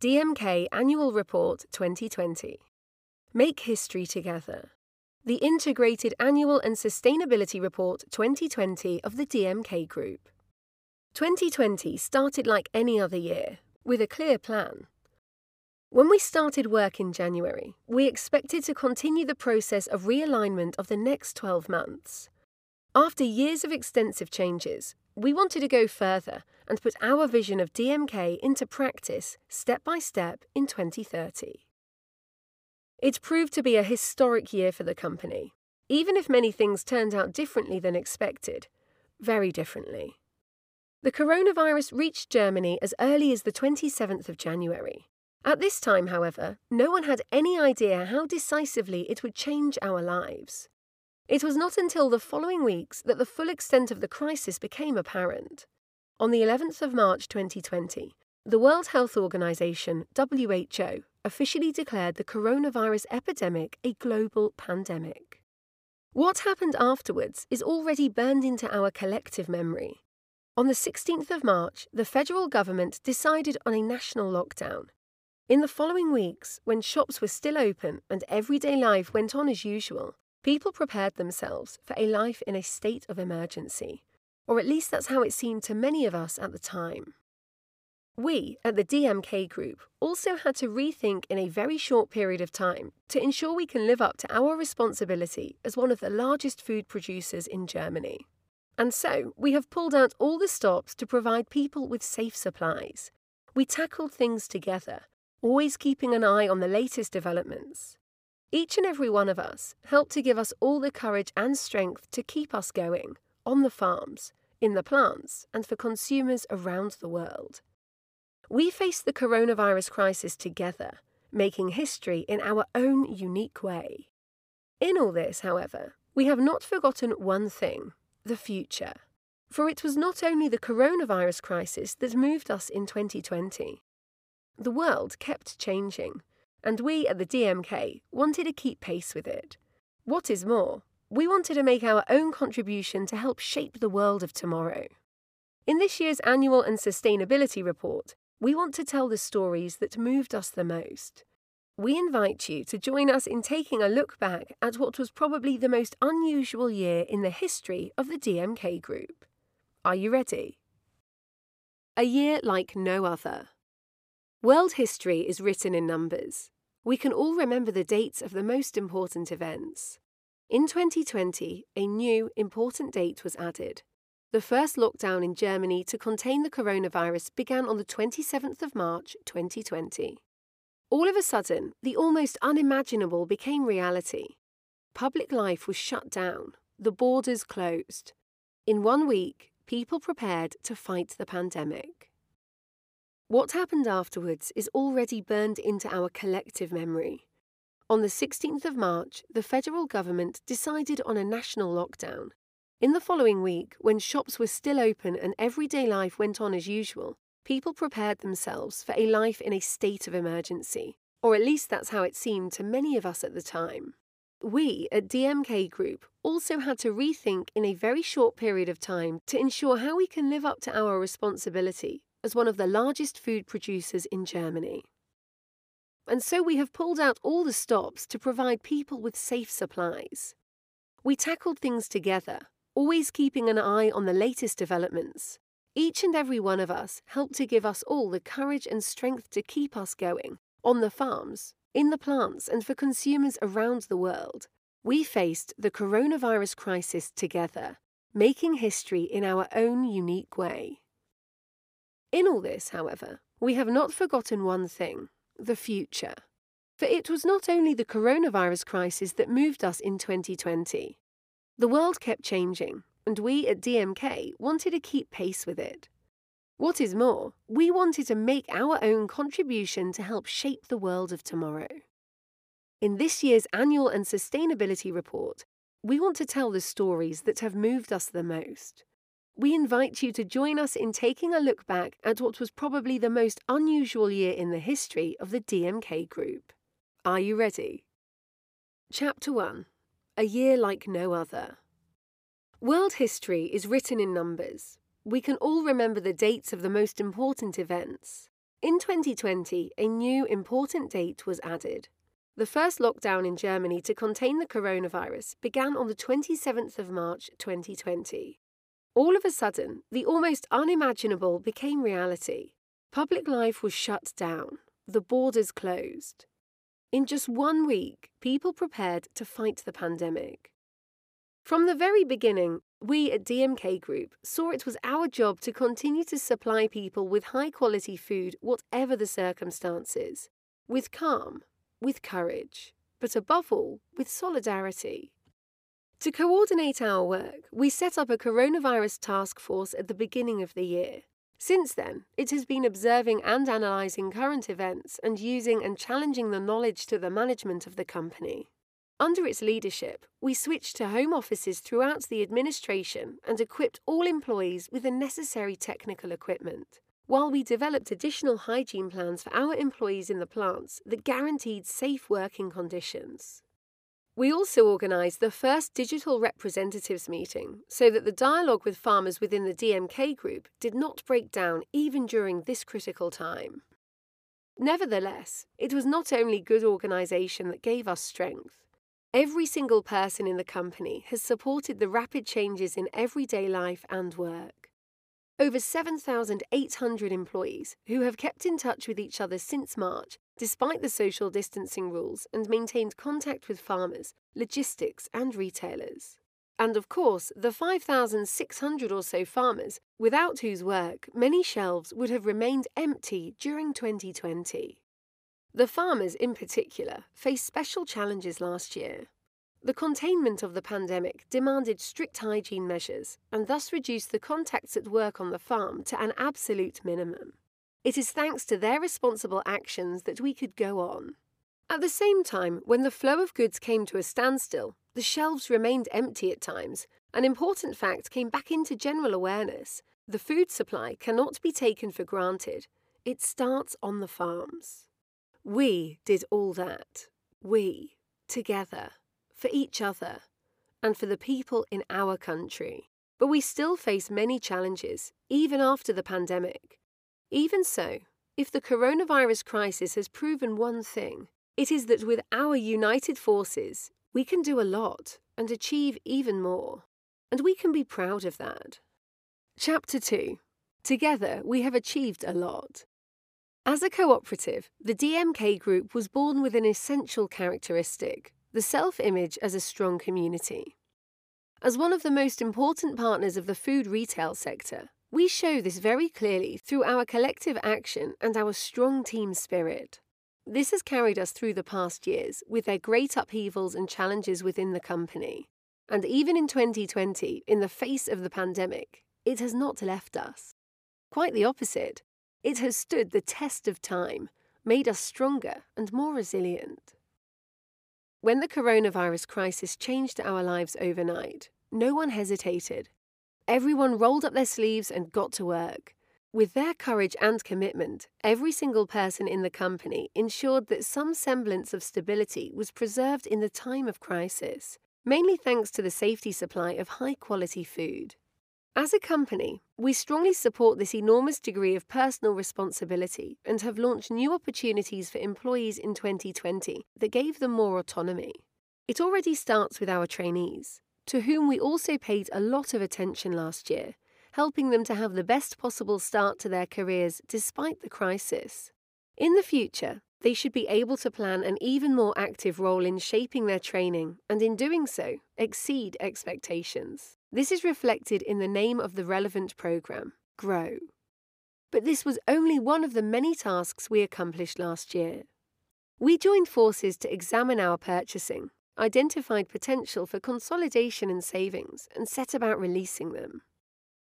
DMK Annual Report 2020. Make history together. The Integrated Annual and Sustainability Report 2020 of the DMK Group. 2020 started like any other year, with a clear plan. When we started work in January, we expected to continue the process of realignment of the next 12 months. After years of extensive changes, we wanted to go further and put our vision of DMK into practice step by step in 2030. It proved to be a historic year for the company, even if many things turned out differently than expected, very differently. The coronavirus reached Germany as early as the 27th of January. At this time, however, no one had any idea how decisively it would change our lives. It was not until the following weeks that the full extent of the crisis became apparent. On the 11th of March 2020, the World Health Organization, WHO, officially declared the coronavirus epidemic a global pandemic. What happened afterwards is already burned into our collective memory. On the 16th of March, the federal government decided on a national lockdown. In the following weeks, when shops were still open and everyday life went on as usual, people prepared themselves for a life in a state of emergency. Or at least that's how it seemed to many of us at the time. We, at the DMK Group, also had to rethink in a very short period of time to ensure we can live up to our responsibility as one of the largest food producers in Germany. And so, we have pulled out all the stops to provide people with safe supplies. We tackled things together, always keeping an eye on the latest developments. Each and every one of us helped to give us all the courage and strength to keep us going on the farms, in the plants, and for consumers around the world. We face the coronavirus crisis together, making history in our own unique way. In all this, however, we have not forgotten one thing the future. For it was not only the coronavirus crisis that moved us in 2020. The world kept changing, and we at the DMK wanted to keep pace with it. What is more, we wanted to make our own contribution to help shape the world of tomorrow. In this year's annual and sustainability report, we want to tell the stories that moved us the most. We invite you to join us in taking a look back at what was probably the most unusual year in the history of the DMK Group. Are you ready? A year like no other. World history is written in numbers. We can all remember the dates of the most important events. In 2020, a new, important date was added the first lockdown in Germany to contain the coronavirus began on the 27th of March 2020. All of a sudden, the almost unimaginable became reality. Public life was shut down, the borders closed. In one week, people prepared to fight the pandemic. What happened afterwards is already burned into our collective memory. On the 16th of March, the federal government decided on a national lockdown in the following week, when shops were still open and everyday life went on as usual, people prepared themselves for a life in a state of emergency, or at least that's how it seemed to many of us at the time. We at DMK Group also had to rethink in a very short period of time to ensure how we can live up to our responsibility as one of the largest food producers in Germany. And so we have pulled out all the stops to provide people with safe supplies. We tackled things together always keeping an eye on the latest developments. Each and every one of us helped to give us all the courage and strength to keep us going, on the farms, in the plants, and for consumers around the world. We faced the coronavirus crisis together, making history in our own unique way. In all this, however, we have not forgotten one thing the future. For it was not only the coronavirus crisis that moved us in 2020. The world kept changing, and we at DMK wanted to keep pace with it. What is more, we wanted to make our own contribution to help shape the world of tomorrow. In this year's annual and sustainability report, we want to tell the stories that have moved us the most. We invite you to join us in taking a look back at what was probably the most unusual year in the history of the DMK Group. Are you ready? Chapter 1 a year like no other. World history is written in numbers. We can all remember the dates of the most important events. In 2020, a new important date was added. The first lockdown in Germany to contain the coronavirus began on the 27th of March 2020. All of a sudden, the almost unimaginable became reality. Public life was shut down, the borders closed. In just one week, people prepared to fight the pandemic. From the very beginning, we at DMK Group saw it was our job to continue to supply people with high quality food, whatever the circumstances, with calm, with courage, but above all, with solidarity. To coordinate our work, we set up a coronavirus task force at the beginning of the year. Since then, it has been observing and analysing current events and using and challenging the knowledge to the management of the company. Under its leadership, we switched to home offices throughout the administration and equipped all employees with the necessary technical equipment, while we developed additional hygiene plans for our employees in the plants that guaranteed safe working conditions. We also organised the first digital representatives meeting so that the dialogue with farmers within the DMK group did not break down even during this critical time. Nevertheless, it was not only good organisation that gave us strength. Every single person in the company has supported the rapid changes in everyday life and work. Over 7,800 employees who have kept in touch with each other since March despite the social distancing rules, and maintained contact with farmers, logistics, and retailers. And of course, the 5,600 or so farmers without whose work many shelves would have remained empty during 2020. The farmers, in particular, faced special challenges last year. The containment of the pandemic demanded strict hygiene measures and thus reduced the contacts at work on the farm to an absolute minimum. It is thanks to their responsible actions that we could go on. At the same time, when the flow of goods came to a standstill, the shelves remained empty at times. An important fact came back into general awareness. The food supply cannot be taken for granted. It starts on the farms. We did all that. We, together, for each other, and for the people in our country. But we still face many challenges, even after the pandemic. Even so, if the coronavirus crisis has proven one thing, it is that with our united forces, we can do a lot and achieve even more. And we can be proud of that. Chapter 2 Together, we have achieved a lot. As a cooperative, the DMK Group was born with an essential characteristic the self image as a strong community. As one of the most important partners of the food retail sector, we show this very clearly through our collective action and our strong team spirit. This has carried us through the past years with their great upheavals and challenges within the company. And even in 2020, in the face of the pandemic, it has not left us. Quite the opposite. It has stood the test of time, made us stronger and more resilient. When the coronavirus crisis changed our lives overnight, no one hesitated. Everyone rolled up their sleeves and got to work. With their courage and commitment, every single person in the company ensured that some semblance of stability was preserved in the time of crisis, mainly thanks to the safety supply of high quality food. As a company, we strongly support this enormous degree of personal responsibility and have launched new opportunities for employees in 2020 that gave them more autonomy. It already starts with our trainees to whom we also paid a lot of attention last year, helping them to have the best possible start to their careers despite the crisis. In the future, they should be able to plan an even more active role in shaping their training and, in doing so, exceed expectations. This is reflected in the name of the relevant programme GROW. But this was only one of the many tasks we accomplished last year. We joined forces to examine our purchasing identified potential for consolidation and savings, and set about releasing them.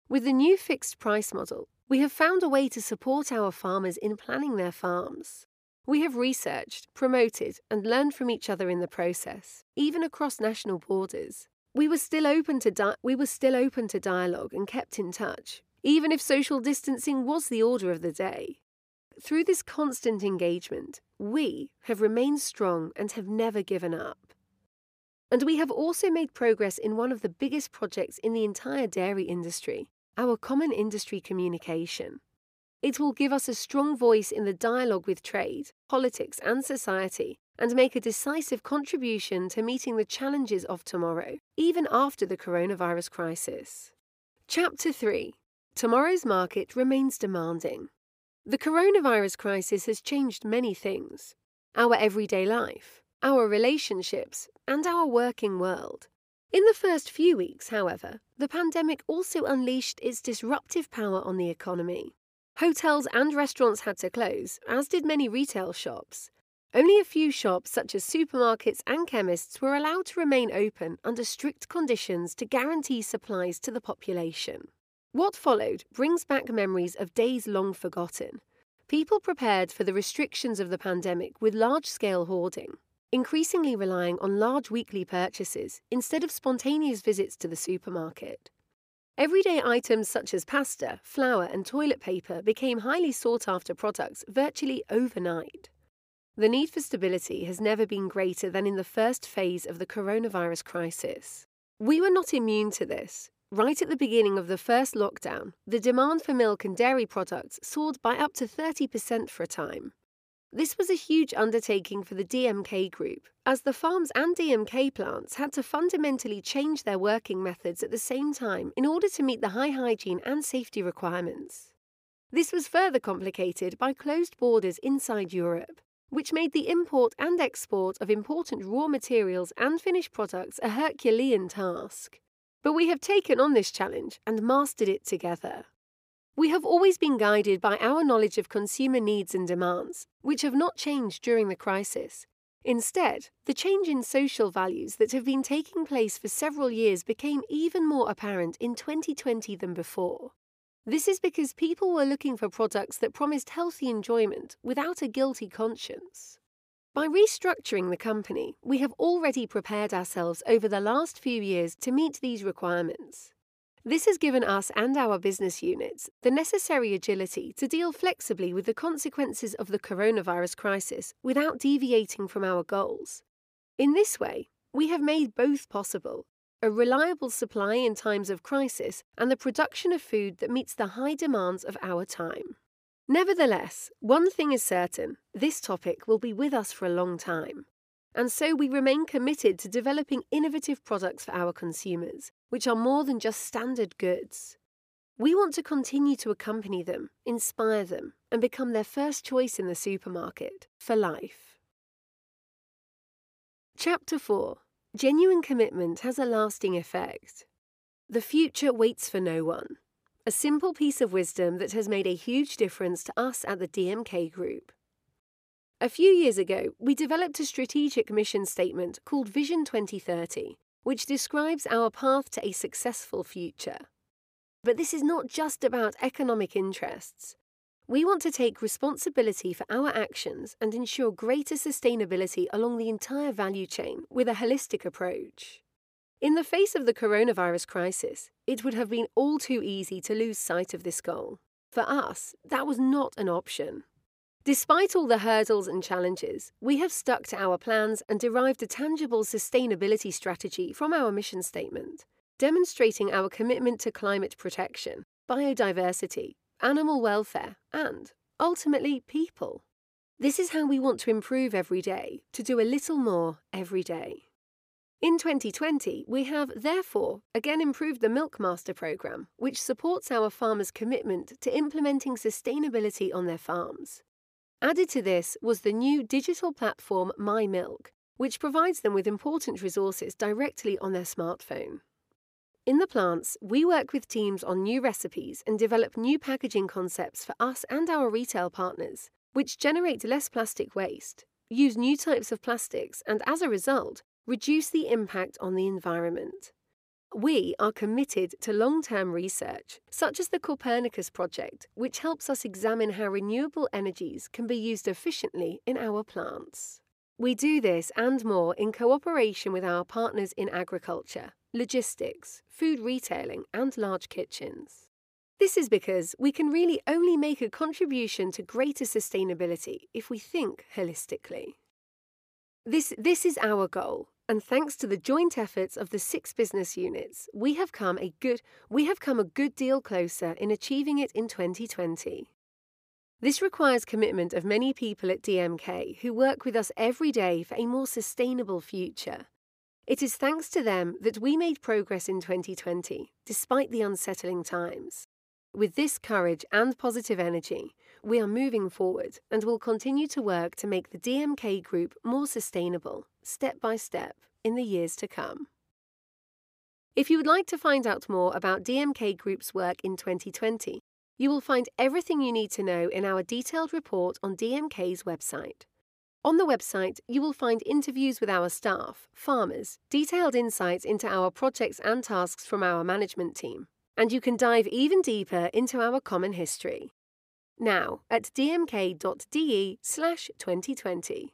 With the new fixed price model, we have found a way to support our farmers in planning their farms. We have researched, promoted, and learned from each other in the process, even across national borders. We were still open to di- we were still open to dialogue and kept in touch, even if social distancing was the order of the day. Through this constant engagement, we have remained strong and have never given up. And we have also made progress in one of the biggest projects in the entire dairy industry our common industry communication. It will give us a strong voice in the dialogue with trade, politics, and society, and make a decisive contribution to meeting the challenges of tomorrow, even after the coronavirus crisis. Chapter 3 Tomorrow's market remains demanding. The coronavirus crisis has changed many things our everyday life, our relationships, and our working world. In the first few weeks, however, the pandemic also unleashed its disruptive power on the economy. Hotels and restaurants had to close, as did many retail shops. Only a few shops, such as supermarkets and chemists, were allowed to remain open under strict conditions to guarantee supplies to the population. What followed brings back memories of days long forgotten. People prepared for the restrictions of the pandemic with large scale hoarding, increasingly relying on large weekly purchases instead of spontaneous visits to the supermarket. Everyday items such as pasta, flour, and toilet paper became highly sought after products virtually overnight. The need for stability has never been greater than in the first phase of the coronavirus crisis. We were not immune to this. Right at the beginning of the first lockdown, the demand for milk and dairy products soared by up to 30% for a time. This was a huge undertaking for the DMK Group, as the farms and DMK plants had to fundamentally change their working methods at the same time in order to meet the high hygiene and safety requirements. This was further complicated by closed borders inside Europe, which made the import and export of important raw materials and finished products a Herculean task. But we have taken on this challenge and mastered it together. We have always been guided by our knowledge of consumer needs and demands, which have not changed during the crisis. Instead, the change in social values that have been taking place for several years became even more apparent in 2020 than before. This is because people were looking for products that promised healthy enjoyment without a guilty conscience. By restructuring the company, we have already prepared ourselves over the last few years to meet these requirements. This has given us and our business units the necessary agility to deal flexibly with the consequences of the coronavirus crisis without deviating from our goals. In this way, we have made both possible a reliable supply in times of crisis and the production of food that meets the high demands of our time. Nevertheless, one thing is certain this topic will be with us for a long time. And so we remain committed to developing innovative products for our consumers, which are more than just standard goods. We want to continue to accompany them, inspire them, and become their first choice in the supermarket for life. Chapter 4 Genuine commitment has a lasting effect. The future waits for no one. A simple piece of wisdom that has made a huge difference to us at the DMK Group. A few years ago, we developed a strategic mission statement called Vision 2030, which describes our path to a successful future. But this is not just about economic interests. We want to take responsibility for our actions and ensure greater sustainability along the entire value chain with a holistic approach. In the face of the coronavirus crisis, it would have been all too easy to lose sight of this goal. For us, that was not an option. Despite all the hurdles and challenges, we have stuck to our plans and derived a tangible sustainability strategy from our mission statement, demonstrating our commitment to climate protection, biodiversity, animal welfare, and, ultimately, people. This is how we want to improve every day, to do a little more every day. In 2020, we have, therefore, again improved the Milk Master programme, which supports our farmers' commitment to implementing sustainability on their farms. Added to this was the new digital platform My Milk, which provides them with important resources directly on their smartphone. In the plants, we work with teams on new recipes and develop new packaging concepts for us and our retail partners, which generate less plastic waste, use new types of plastics, and as a result, reduce the impact on the environment. We are committed to long term research, such as the Copernicus Project, which helps us examine how renewable energies can be used efficiently in our plants. We do this and more in cooperation with our partners in agriculture, logistics, food retailing, and large kitchens. This is because we can really only make a contribution to greater sustainability if we think holistically. This, this is our goal and thanks to the joint efforts of the six business units, we have come a good we have come a good deal closer in achieving it in 2020. This requires commitment of many people at DMK who work with us every day for a more sustainable future. It is thanks to them that we made progress in 2020, despite the unsettling times. With this courage and positive energy, we are moving forward and will continue to work to make the DMK Group more sustainable, step by step, in the years to come. If you would like to find out more about DMK Group's work in 2020, you will find everything you need to know in our detailed report on DMK's website. On the website, you will find interviews with our staff, farmers, detailed insights into our projects and tasks from our management team, and you can dive even deeper into our common history. Now at dmk.de/2020.